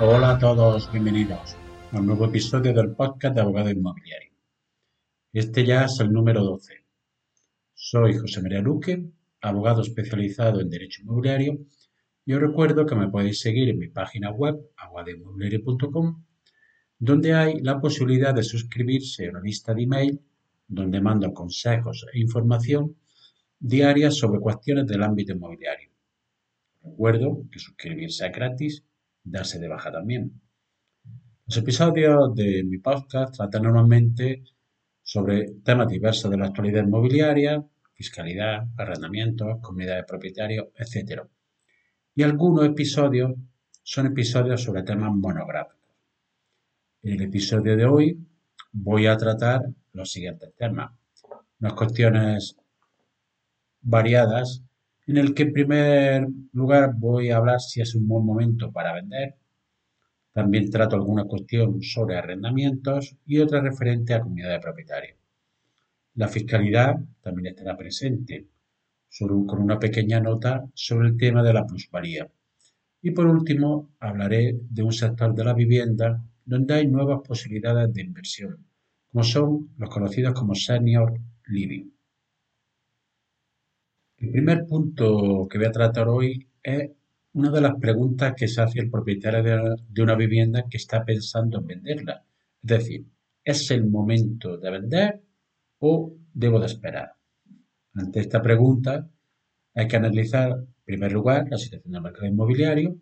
Hola a todos, bienvenidos a un nuevo episodio del podcast de Abogado Inmobiliario. Este ya es el número 12. Soy José María Luque, abogado especializado en Derecho Inmobiliario y os recuerdo que me podéis seguir en mi página web abogadoinmobiliario.com donde hay la posibilidad de suscribirse a una lista de email donde mando consejos e información diaria sobre cuestiones del ámbito inmobiliario. Recuerdo que suscribirse es gratis darse de baja también. Los episodios de mi podcast tratan normalmente sobre temas diversos de la actualidad inmobiliaria, fiscalidad, arrendamientos, comunidad de propietarios, etc. Y algunos episodios son episodios sobre temas monográficos. En el episodio de hoy voy a tratar los siguientes temas. Unas cuestiones variadas en el que en primer lugar voy a hablar si es un buen momento para vender. También trato alguna cuestión sobre arrendamientos y otra referente a comunidad de propietarios. La fiscalidad también estará presente, con una pequeña nota sobre el tema de la plusvalía. Y por último, hablaré de un sector de la vivienda donde hay nuevas posibilidades de inversión, como son los conocidos como senior living. El primer punto que voy a tratar hoy es una de las preguntas que se hace el propietario de una vivienda que está pensando en venderla. Es decir, ¿es el momento de vender o debo de esperar? Ante esta pregunta hay que analizar, en primer lugar, la situación del mercado inmobiliario,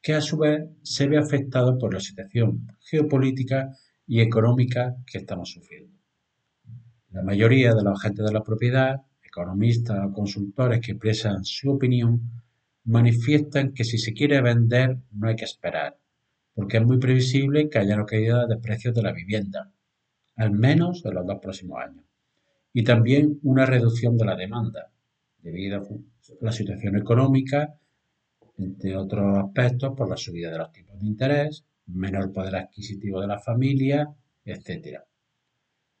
que a su vez se ve afectado por la situación geopolítica y económica que estamos sufriendo. La mayoría de los agentes de la propiedad economistas o consultores que expresan su opinión manifiestan que si se quiere vender no hay que esperar, porque es muy previsible que haya una caída de precios de la vivienda, al menos en los dos próximos años, y también una reducción de la demanda, debido a la situación económica, entre otros aspectos, por la subida de los tipos de interés, menor poder adquisitivo de la familia, etc.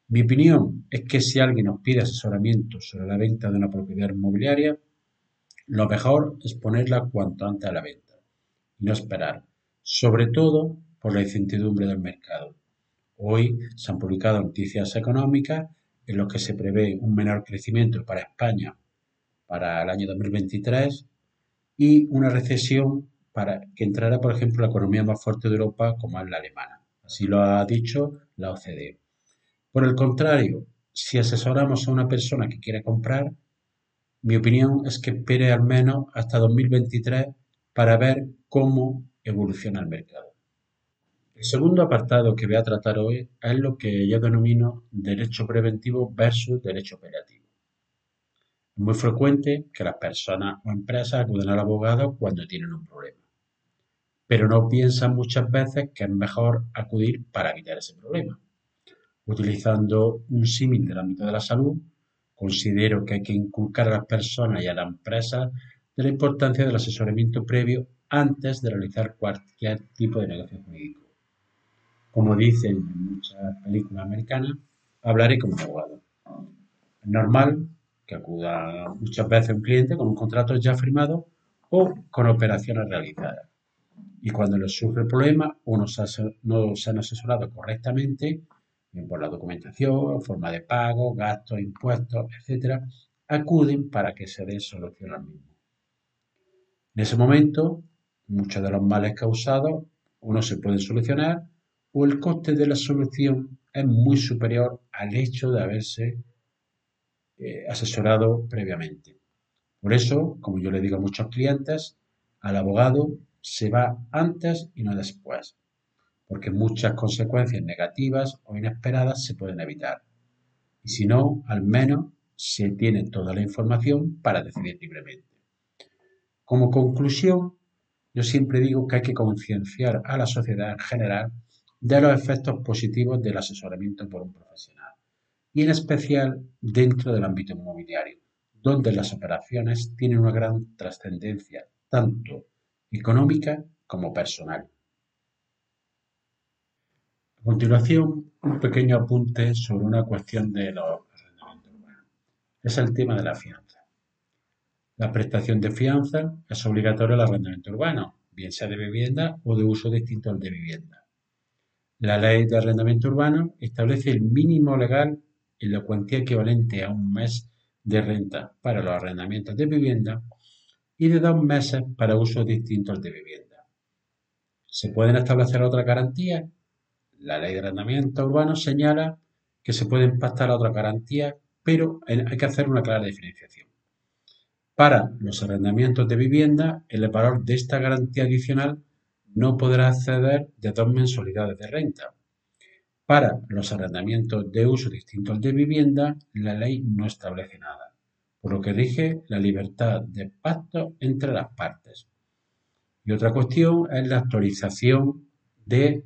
Mi opinión es que si alguien nos pide asesoramiento sobre la venta de una propiedad inmobiliaria, lo mejor es ponerla cuanto antes a la venta y no esperar, sobre todo por la incertidumbre del mercado. Hoy se han publicado noticias económicas en las que se prevé un menor crecimiento para España para el año 2023 y una recesión para que entrará, por ejemplo, la economía más fuerte de Europa como es la alemana. Así lo ha dicho la OCDE. Por el contrario, si asesoramos a una persona que quiere comprar, mi opinión es que espere al menos hasta 2023 para ver cómo evoluciona el mercado. El segundo apartado que voy a tratar hoy es lo que yo denomino derecho preventivo versus derecho operativo. Muy frecuente que las personas o empresas acuden al abogado cuando tienen un problema, pero no piensan muchas veces que es mejor acudir para evitar ese problema. Utilizando un símil del ámbito de la salud, considero que hay que inculcar a las personas y a las empresas de la importancia del asesoramiento previo antes de realizar cualquier tipo de negocio jurídico. Como dicen en muchas películas americanas, hablaré como abogado. Normal que acuda muchas veces un cliente con un contrato ya firmado o con operaciones realizadas. Y cuando les surge el problema o no se han asesorado correctamente, bien por la documentación, forma de pago, gastos, impuestos, etcétera, acuden para que se dé solución al mismo. En ese momento, muchos de los males causados o no se pueden solucionar o el coste de la solución es muy superior al hecho de haberse eh, asesorado previamente. Por eso, como yo le digo a muchos clientes, al abogado se va antes y no después porque muchas consecuencias negativas o inesperadas se pueden evitar. Y si no, al menos se tiene toda la información para decidir libremente. Como conclusión, yo siempre digo que hay que concienciar a la sociedad en general de los efectos positivos del asesoramiento por un profesional, y en especial dentro del ámbito inmobiliario, donde las operaciones tienen una gran trascendencia, tanto económica como personal. A continuación, un pequeño apunte sobre una cuestión de los arrendamientos urbanos. es el tema de la fianza. La prestación de fianza es obligatoria al arrendamiento urbano, bien sea de vivienda o de uso distinto al de vivienda. La ley de arrendamiento urbano establece el mínimo legal en la cuantía equivalente a un mes de renta para los arrendamientos de vivienda y de dos meses para usos distintos de vivienda. ¿Se pueden establecer otras garantías? La ley de arrendamiento urbano señala que se pueden pactar otras garantías, pero hay que hacer una clara diferenciación. Para los arrendamientos de vivienda, el valor de esta garantía adicional no podrá acceder de dos mensualidades de renta. Para los arrendamientos de uso distinto al de vivienda, la ley no establece nada, por lo que rige la libertad de pacto entre las partes. Y otra cuestión es la actualización de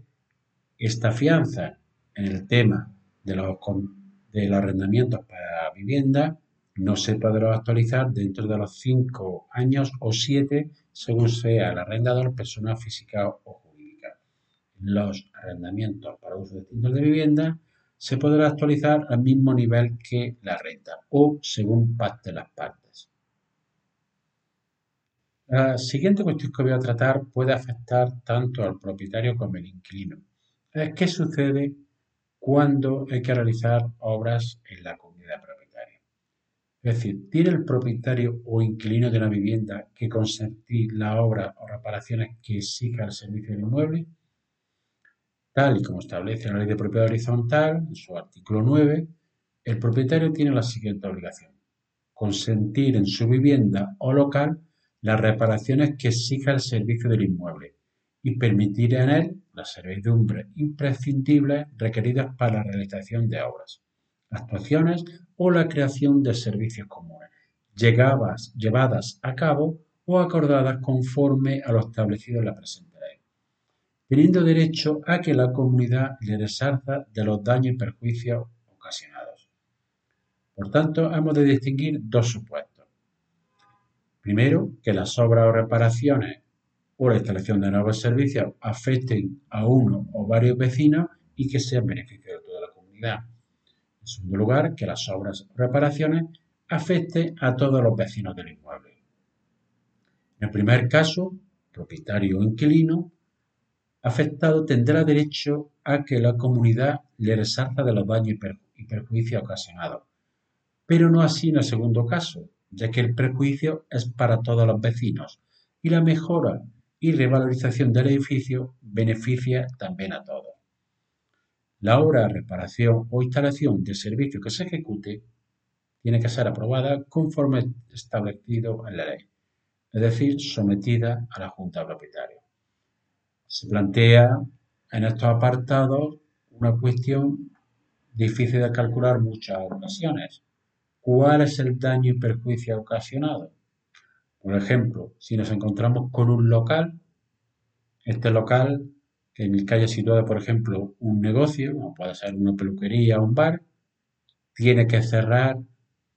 esta fianza en el tema de los, arrendamientos para vivienda no se podrá actualizar dentro de los cinco años o siete según sea el arrendador persona física o. Los arrendamientos para uso distintos de vivienda se podrá actualizar al mismo nivel que la renta o según parte las partes. La siguiente cuestión que voy a tratar puede afectar tanto al propietario como al inquilino. ¿Qué sucede cuando hay que realizar obras en la comunidad propietaria? Es decir, ¿tiene el propietario o inquilino de una vivienda que consentir la obra o reparaciones que exija el servicio del inmueble? Tal y como establece la ley de propiedad horizontal, en su artículo 9, el propietario tiene la siguiente obligación. Consentir en su vivienda o local las reparaciones que exija el servicio del inmueble y permitir en él las servidumbres imprescindibles requeridas para la realización de obras, actuaciones o la creación de servicios comunes, llevadas a cabo o acordadas conforme a lo establecido en la presente teniendo derecho a que la comunidad le resarza de los daños y perjuicios ocasionados. Por tanto, hemos de distinguir dos supuestos. Primero, que las obras o reparaciones o la instalación de nuevos servicios afecten a uno o varios vecinos y que sean beneficio de toda la comunidad. En segundo lugar, que las obras o reparaciones afecten a todos los vecinos del inmueble. En el primer caso, propietario o inquilino afectado tendrá derecho a que la comunidad le resarza de los daños y perjuicios ocasionados, pero no así en el segundo caso, ya que el perjuicio es para todos los vecinos y la mejora y revalorización del edificio beneficia también a todos. La obra, reparación o instalación del servicio que se ejecute tiene que ser aprobada conforme establecido en la ley, es decir, sometida a la Junta Propietaria. Se plantea en estos apartados una cuestión difícil de calcular muchas ocasiones. ¿Cuál es el daño y perjuicio ocasionado? Por ejemplo, si nos encontramos con un local, este local en el que haya situado, por ejemplo, un negocio, como puede ser una peluquería o un bar, tiene que cerrar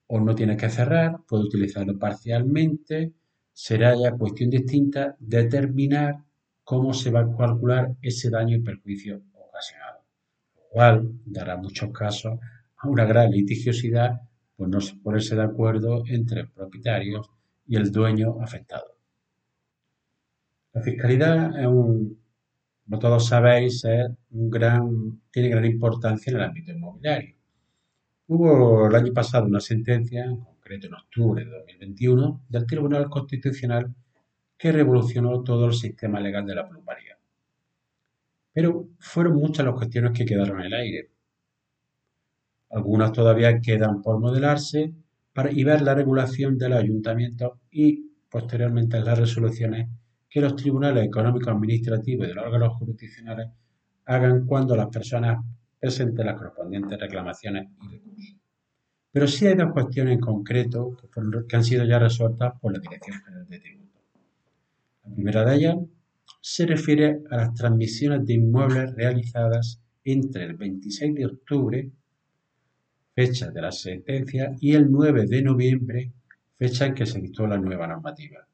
o no tiene que cerrar, puede utilizarlo parcialmente, será ya cuestión distinta determinar cómo se va a calcular ese daño y perjuicio ocasionado, lo cual dará muchos casos a una gran litigiosidad por no ponerse de acuerdo entre propietarios y el dueño afectado. La fiscalidad es un, como todos sabéis, tiene gran importancia en el ámbito inmobiliario. Hubo el año pasado una sentencia, en concreto en octubre de 2021, del Tribunal Constitucional que revolucionó todo el sistema legal de la plusvalía. Pero fueron muchas las cuestiones que quedaron en el aire. Algunas todavía quedan por modelarse y ver la regulación de los ayuntamientos y posteriormente las resoluciones que los tribunales económicos administrativos y de los órganos jurisdiccionales hagan cuando las personas presenten las correspondientes reclamaciones y recursos. Pero sí hay dos cuestiones en concreto que, han sido ya resueltas por la Dirección General de Tributos. La primera de ellas se refiere a las transmisiones de inmuebles realizadas entre el 26 de octubre fecha de la sentencia, y el 9 de noviembre, fecha en que se dictó la nueva normativa.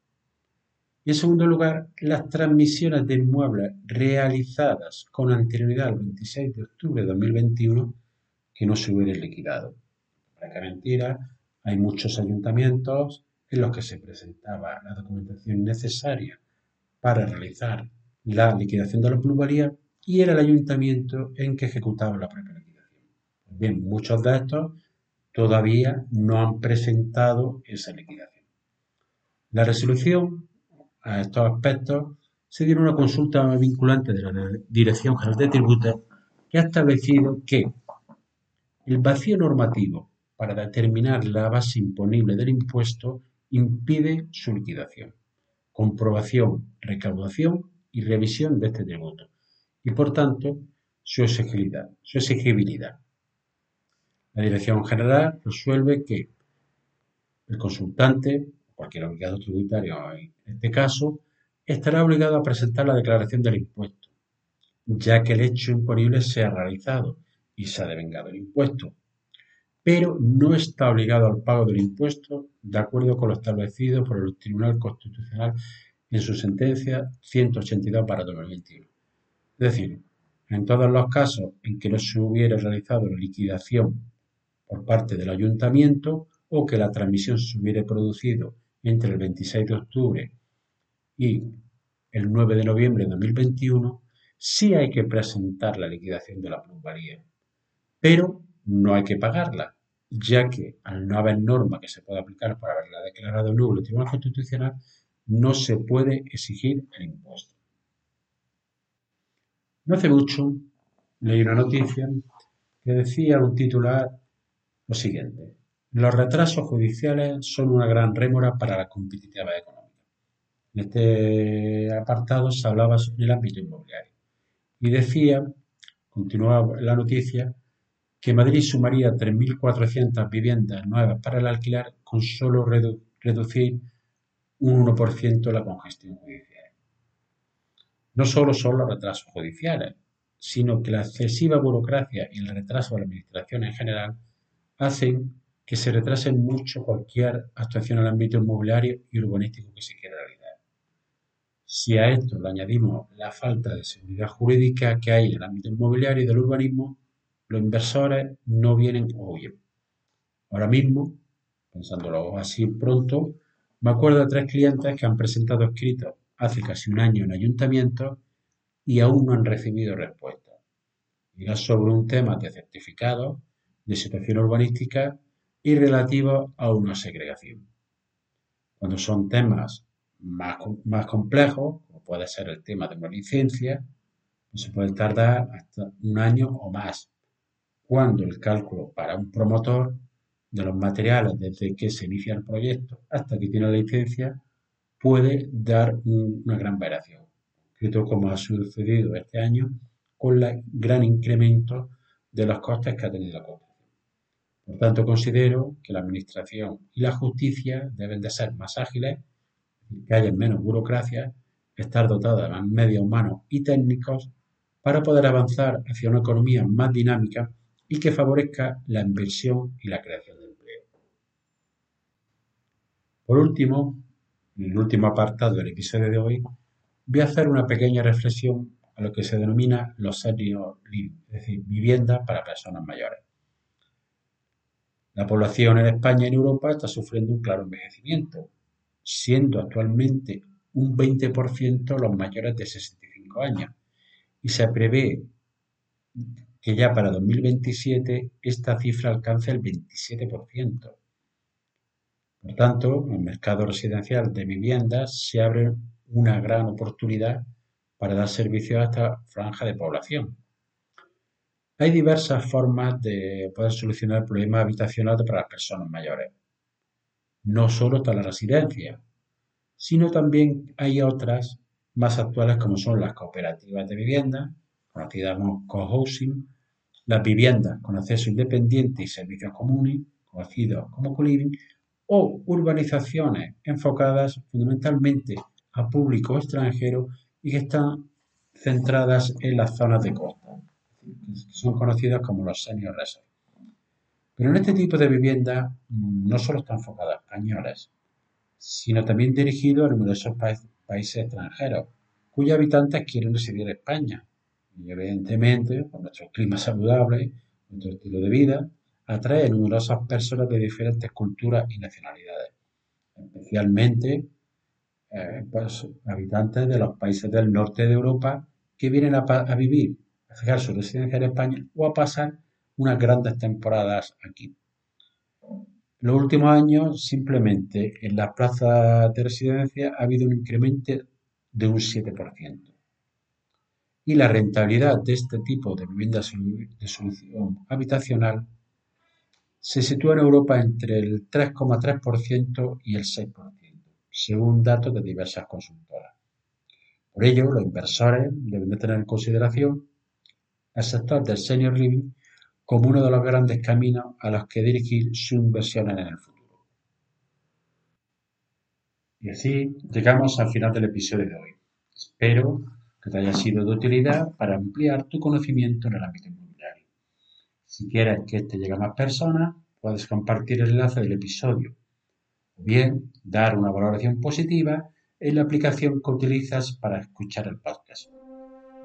Y en segundo lugar, las transmisiones de inmuebles realizadas con anterioridad al 26 de octubre de 2021 que no se hubieran liquidado. Para que mentira, Hay muchos ayuntamientos en los que se presentaba la documentación necesaria para realizar la liquidación de la plusvalía y era el ayuntamiento en que ejecutaba la propia liquidación. Pues bien, muchos de estos todavía no han presentado esa liquidación. La resolución a estos aspectos se dio una consulta vinculante de la Dirección General de Tributos que ha establecido que el vacío normativo para determinar la base imponible del impuesto impide su liquidación, comprobación, recaudación y revisión de este tributo y, por tanto, su exigibilidad. Su exigibilidad. La Dirección General resuelve que el consultante, cualquier obligado tributario en este caso, estará obligado a presentar la declaración del impuesto, ya que el hecho imponible se ha realizado y se ha devengado el impuesto, pero no está obligado al pago del impuesto de acuerdo con lo establecido por el Tribunal Constitucional en su sentencia 182 para 2021. Es decir, en todos los casos en que no se hubiera realizado la liquidación por parte del ayuntamiento o que la transmisión se hubiera producido entre el 26 de octubre y el 9 de noviembre de 2021, sí hay que presentar la liquidación de la plusvalía, pero no hay que pagarla, ya que al no haber norma que se pueda aplicar para haberla declarado nulo el Tribunal Constitucional, no se puede exigir el impuesto. No hace mucho leí una noticia que decía un titular lo siguiente. Los retrasos judiciales son una gran rémora para la competitividad económica. En este apartado se hablaba sobre el ámbito inmobiliario y decía, continuaba la noticia, que Madrid sumaría 3.400 viviendas nuevas para el alquiler con solo reducir un 1% la congestión judicial. No solo son los retrasos judiciales, sino que la excesiva burocracia y el retraso de la administración en general hacen que se retrase mucho cualquier actuación en el ámbito inmobiliario y urbanístico que se quiera realizar. Si a esto le añadimos la falta de seguridad jurídica que hay en el ámbito inmobiliario y del urbanismo, los inversores no vienen o huyen. Ahora mismo, pensándolo así pronto, me acuerdo de tres clientes que han presentado escritos hace casi un año en ayuntamientos y aún no han recibido respuesta. Era sobre un tema de certificado, de situación urbanística y relativo a una segregación. Cuando son temas más, más complejos, como puede ser el tema de una licencia, se puede tardar hasta un año o más, cuando el cálculo para un promotor de los materiales desde que se inicia el proyecto hasta que tiene la licencia puede dar una gran variación, como ha sucedido este año con el gran incremento de los costes que ha tenido la construcción. Por tanto, considero que la Administración y la justicia deben de ser más ágiles, que haya menos burocracia, estar dotadas de medios humanos y técnicos para poder avanzar hacia una economía más dinámica y que favorezca la inversión y la creación de empleo. Por último, en el último apartado del episodio de hoy, voy a hacer una pequeña reflexión a lo que se denomina los senior es decir, vivienda para personas mayores. La población en España y en Europa está sufriendo un claro envejecimiento, siendo actualmente un 20% los mayores de 65 años y se prevé que ya para 2027 esta cifra alcance el 27%. Por tanto, en el mercado residencial de viviendas se abre una gran oportunidad para dar servicio a esta franja de población. Hay diversas formas de poder solucionar el problema habitacional para las personas mayores. No solo está la residencia, sino también hay otras más actuales como son las cooperativas de vivienda, conocidas como co-housing, las viviendas con acceso independiente y servicios comunes, conocidos como co-living, o urbanizaciones enfocadas fundamentalmente a público extranjero y que están centradas en las zonas de costa, que son conocidas como los senior resorts. Pero en este tipo de vivienda mm, no solo está enfocada a españoles, sino también dirigido a numerosos países extranjeros, cuyos habitantes quieren residir en España. Y evidentemente, por nuestro clima saludable, nuestro estilo de vida, atrae numerosas personas de diferentes culturas y nacionalidades, especialmente eh, pues, habitantes de los países del norte de Europa que vienen a, vivir, a fijar su residencia en España o a pasar unas grandes temporadas aquí. Los últimos años, simplemente en las plazas de residencia ha habido un incremento de un 7%. Y la rentabilidad de este tipo de vivienda de solución habitacional se sitúa en Europa entre el 3,3% y el 6%, según datos de diversas consultoras. Por ello, los inversores deben de tener en consideración el sector del senior living como uno de los grandes caminos a los que dirigir su inversión en el futuro. Y así llegamos al final del episodio de hoy. Espero que te haya sido de utilidad para ampliar tu conocimiento en el ámbito inmobiliario. Si quieres que este llegue a más personas, puedes compartir el enlace del episodio o bien dar una valoración positiva en la aplicación que utilizas para escuchar el podcast.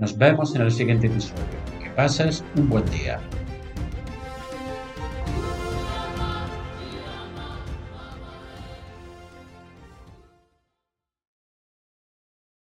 Nos vemos en el siguiente episodio. Que pases un buen día.